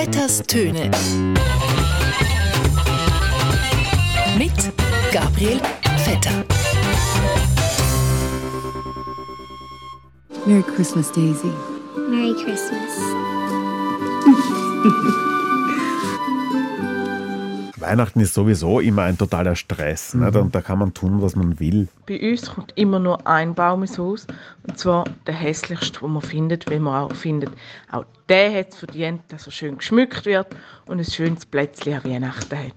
Vetters Töne. Mit Gabriel Vetter. Merry Christmas, Daisy. Merry Christmas. Weihnachten ist sowieso immer ein totaler Stress. Mhm. Nicht? Und da kann man tun, was man will. Bei uns kommt immer nur ein Baum ins Haus. Und zwar der hässlichste, den man findet, weil man auch findet, auch der hat es verdient, dass er schön geschmückt wird und ein schönes Plätzchen an Weihnachten hat.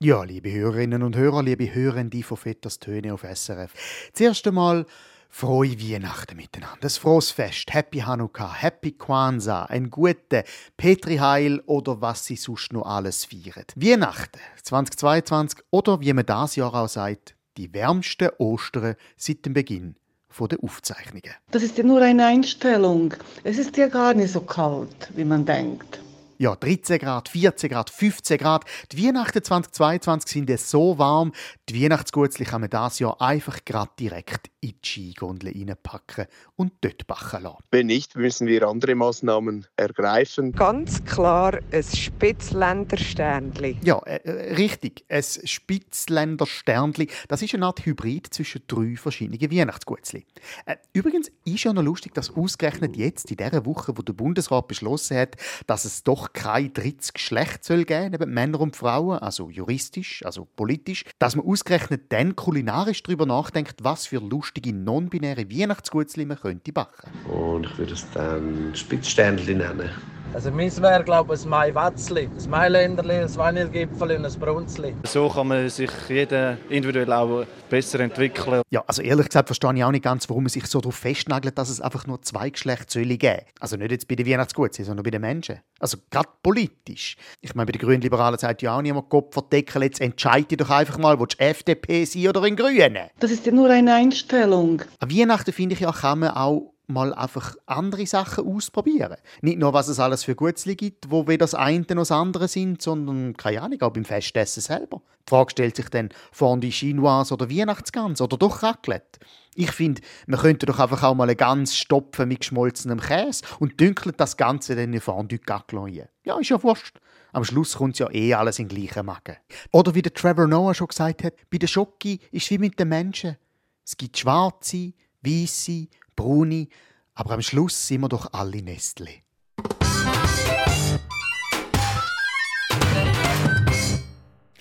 Ja, liebe Hörerinnen und Hörer, liebe Hörende von Vetters Töne auf SRF. Zuerst einmal frohe Weihnachten miteinander, ein frohes Fest, Happy Hanukkah, Happy Kwanzaa, ein guter Petri Heil oder was sie sonst noch alles feiern. Weihnachten 2022 oder wie man das Jahr auch sagt, die wärmsten Ostern seit dem Beginn der Aufzeichnungen. Das ist ja nur eine Einstellung. Es ist ja gar nicht so kalt, wie man denkt ja, 13 Grad, 14 Grad, 15 Grad. Die Weihnachten 2022 sind es so warm, die Weihnachtsgutzli kann man dieses Jahr einfach gerade direkt in die Skigondel reinpacken und dort backen lassen. Wenn nicht, müssen wir andere Maßnahmen ergreifen. Ganz klar ein Spitzländersternli. Ja, äh, äh, richtig, ein Spitzländersternli. Das ist eine Art Hybrid zwischen drei verschiedenen Weihnachtsgutzli. Äh, übrigens ist ja noch lustig, dass ausgerechnet jetzt, in dieser Woche, wo der Bundesrat beschlossen hat, dass es doch kein drittes Geschlecht soll geben, neben Männer und Frauen, also juristisch, also politisch, dass man ausgerechnet dann kulinarisch darüber nachdenkt, was für lustige non-binäre Weihnachtsgutzli man könnte backen. Und ich würde es dann Spitzsternchen nennen. Also meins wäre, glaube ich, ein Maiwatzli, ein Mailänderli, ein Vanillegipfel und ein Brunzli. So kann man sich jeder individuell auch besser entwickeln. Ja, also ehrlich gesagt verstehe ich auch nicht ganz, warum man sich so darauf festnagelt, dass es einfach nur zwei Geschlechtszölle geben Also nicht jetzt bei den Weihnachtsgutsen, sondern bei den Menschen. Also gerade politisch. Ich meine, bei den Grünliberalen sagt ja auch niemand, Kopf verdeckeln, jetzt entscheide doch einfach mal, willst du FDP sein oder in Grünen? Das ist ja nur eine Einstellung. An Weihnachten, finde ich ja, kann man auch mal einfach andere Sachen ausprobieren. Nicht nur, was es alles für Gutzli gibt, wo weder das eine noch das andere sind, sondern, keine Ahnung, auch beim Festessen selber. Die Frage stellt sich dann, Fondue Chinoise oder Weihnachtsgans oder doch Raclette? Ich finde, man könnte doch einfach auch mal eine Gans stopfen mit geschmolzenem Käse und dünkelt das Ganze dann in Fondue Gaclon Ja, ist ja wurscht. Am Schluss kommt ja eh alles in den gleichen Magen. Oder wie der Trevor Noah schon gesagt hat, bei der Schoki ist wie mit den Menschen. Es gibt schwarze, weiße, braune, aber am Schluss sind wir doch alle Nestle.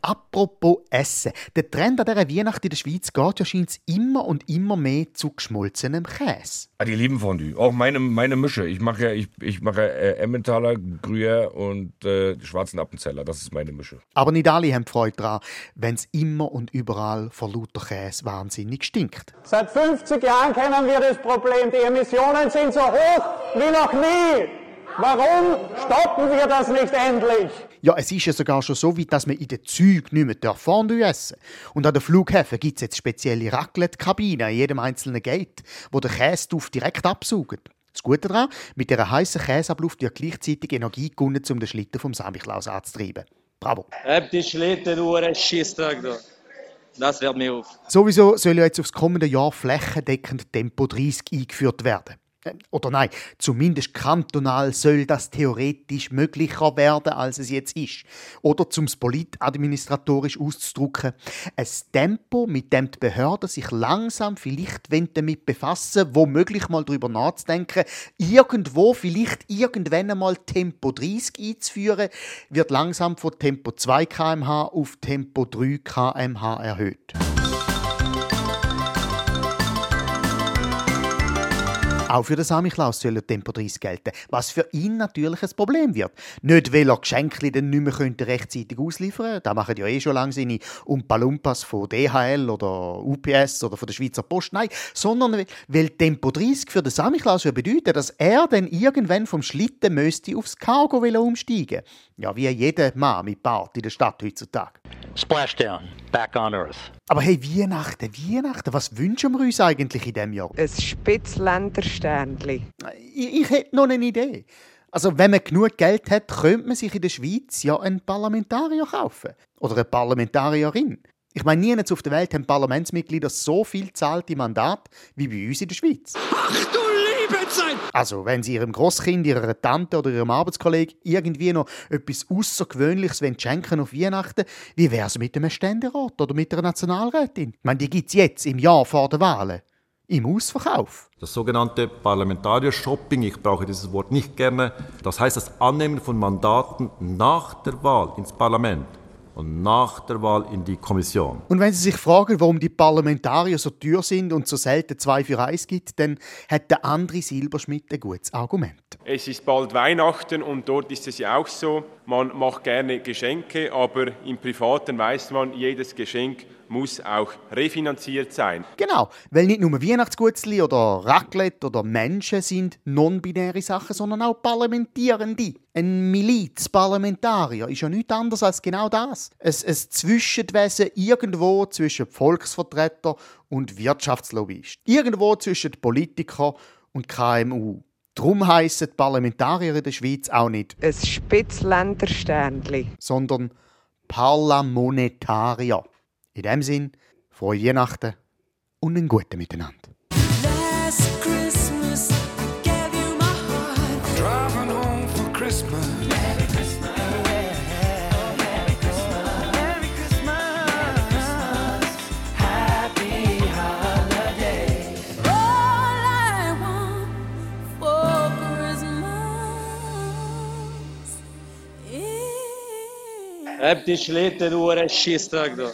Apropos Essen. Der Trend an dieser Weihnacht in der Schweiz geht ja scheint immer und immer mehr zu geschmolzenem Käse. Ah, die lieben Fondue. Auch meine, meine Mische. Ich mache ja, ich, ich mache äh, Emmentaler, Gruyère und äh, schwarzen Appenzeller. Das ist meine Mische. Aber nicht alle haben Freude daran, wenn es immer und überall vor lauter Käse wahnsinnig stinkt. Seit 50 Jahren kennen wir das Problem. Die Emissionen sind so hoch wie noch nie. Warum stoppen wir das nicht endlich? Ja, es ist ja sogar schon so weit, dass man in den Zügen nicht mehr Fondue essen darf. Und an den Flughäfen gibt es jetzt spezielle Raclette-Kabinen an jedem einzelnen Gate, wo der Käseduft direkt absaugt. Das Gute daran, mit dieser heißen Käseabluft wird gleichzeitig Energie gewonnen, um den Schlitten vom Samichlaus anzutreiben. Bravo. Hab die Schlittenuhr, Schießtag da. Das wird mir auf. Sowieso soll ja jetzt aufs kommende Jahr flächendeckend Tempo 30 eingeführt werden. Oder nein, zumindest kantonal soll das theoretisch möglicher werden, als es jetzt ist. Oder zum es politadministratorisch auszudrücken, ein Tempo, mit dem die Behörden sich langsam vielleicht damit befassen, womöglich mal darüber nachzudenken, irgendwo vielleicht irgendwann einmal Tempo 30 einzuführen, wird langsam von Tempo 2 km/h auf Tempo 3 km/h erhöht. Auch für den Samichlaus soll Tempo 30 gelten, was für ihn natürlich ein Problem wird. Nicht, weil er Geschenke dann nicht mehr rechtzeitig ausliefern könnte, da machen ja eh schon lange seine Umpalumpas von DHL oder UPS oder von der Schweizer Post, nein, sondern weil Tempo 30 für den Samichlaus ja bedeutet, dass er dann irgendwann vom Schlitten müsste aufs Cargo umsteigen Ja, wie jeder Mann mit Bart in der Stadt heutzutage. Splashdown, back on Earth. Aber hey, Weihnachten, Weihnachten, was wünschen wir uns eigentlich in diesem Jahr? Ein Spitzländersternli. Ich, ich hätte noch eine Idee. Also, wenn man genug Geld hat, könnte man sich in der Schweiz ja einen Parlamentarier kaufen. Oder eine Parlamentarierin. Ich meine, nirgends auf der Welt haben Parlamentsmitglieder so viel zahlte Mandat wie bei uns in der Schweiz. Ach du Zeit! Also, wenn Sie Ihrem Großkind, Ihrer Tante oder Ihrem Arbeitskollegen irgendwie noch etwas Außergewöhnliches schenken auf Weihnachten, wie wäre es mit einem Ständerat oder mit einer Nationalrätin? Ich meine, die gibt es jetzt im Jahr vor der Wahlen. Im Ausverkauf. Das sogenannte Parlamentario-Shopping, ich brauche dieses Wort nicht gerne, das heißt das Annehmen von Mandaten nach der Wahl ins Parlament und nach der Wahl in die Kommission. Und wenn Sie sich fragen, warum die Parlamentarier so teuer sind und so selten zwei für eins gibt, dann hat der André Silberschmidt ein gutes Argument. Es ist bald Weihnachten und dort ist es ja auch so, man macht gerne Geschenke, aber im Privaten weiß man, jedes Geschenk muss auch refinanziert sein. Genau, weil nicht nur Weihnachtsgutzli oder Raclette oder Menschen sind non-binäre Sachen, sondern auch Parlamentierende. Ein Milizparlamentarier ist ja nichts anderes als genau das. Ein, ein Zwischenwesen irgendwo zwischen Volksvertreter und Wirtschaftslobbyist. Irgendwo zwischen Politiker und KMU. Darum heissen Parlamentarier in der Schweiz auch nicht ein Spitzländersternli, sondern Parlamentarier. In dem Sinn, frohe Weihnachten und einen guten Miteinander. Last Christmas, I gave you my heart. Driving home for Christmas. Merry Christmas. Merry Christmas. Merry Christmas. Happy holiday. All I want for Christmas is Hab die Schlitten, du Schießtag da.